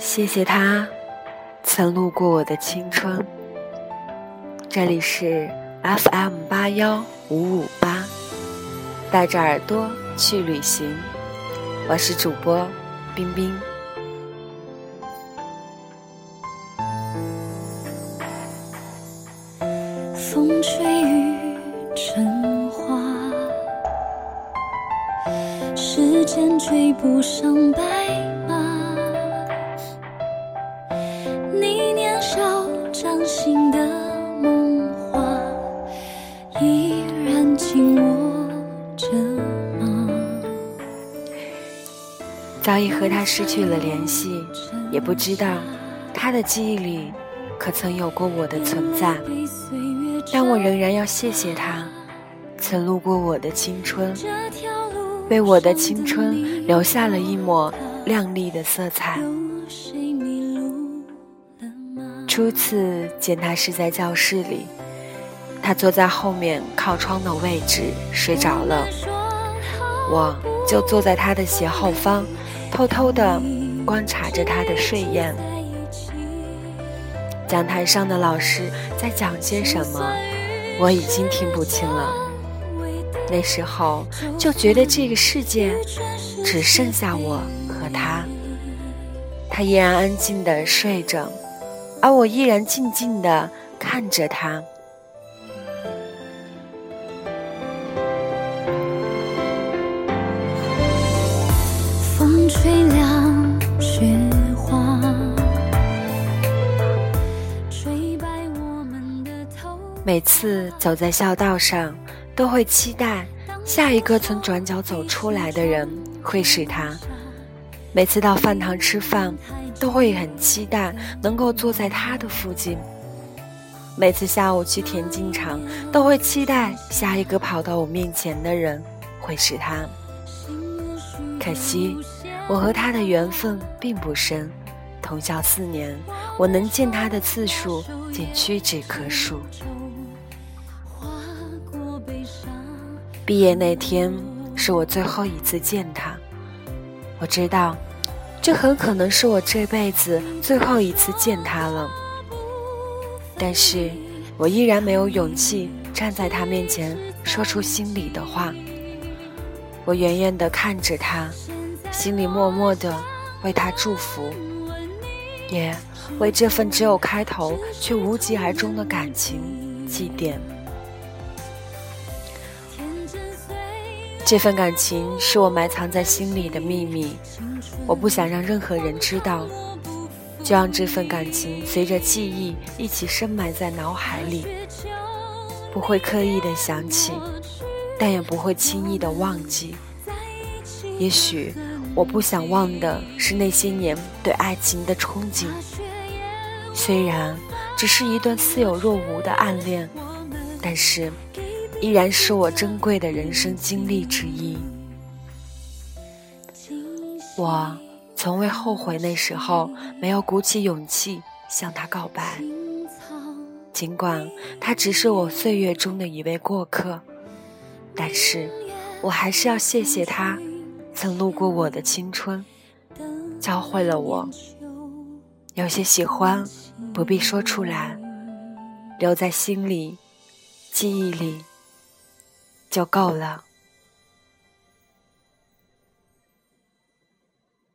谢谢他曾路过我的青春。这里是 FM 八幺五五八，带着耳朵去旅行。我是主播冰冰。风吹雨成花，时间追不上白早已和他失去了联系，也不知道他的记忆里可曾有过我的存在。但我仍然要谢谢他，曾路过我的青春，为我的青春留下了一抹亮丽的色彩。初次见他是在教室里，他坐在后面靠窗的位置睡着了，我就坐在他的斜后方，偷偷地观察着他的睡颜。讲台上的老师在讲些什么，我已经听不清了。那时候就觉得这个世界只剩下我和他，他依然安静地睡着，而我依然静静地看着他。每次走在校道上，都会期待下一个从转角走出来的人会是他。每次到饭堂吃饭，都会很期待能够坐在他的附近。每次下午去田径场，都会期待下一个跑到我面前的人会是他。可惜，我和他的缘分并不深，同校四年，我能见他的次数仅屈指可数。毕业那天是我最后一次见他，我知道，这很可能是我这辈子最后一次见他了。但是我依然没有勇气站在他面前说出心里的话。我远远地看着他，心里默默的为他祝福，也为这份只有开头却无疾而终的感情祭奠。这份感情是我埋藏在心里的秘密，我不想让任何人知道，就让这份感情随着记忆一起深埋在脑海里，不会刻意的想起，但也不会轻易的忘记。也许我不想忘的是那些年对爱情的憧憬，虽然只是一段似有若无的暗恋，但是。依然是我珍贵的人生经历之一。我从未后悔那时候没有鼓起勇气向他告白，尽管他只是我岁月中的一位过客，但是我还是要谢谢他，曾路过我的青春，教会了我，有些喜欢不必说出来，留在心里，记忆里。就够了。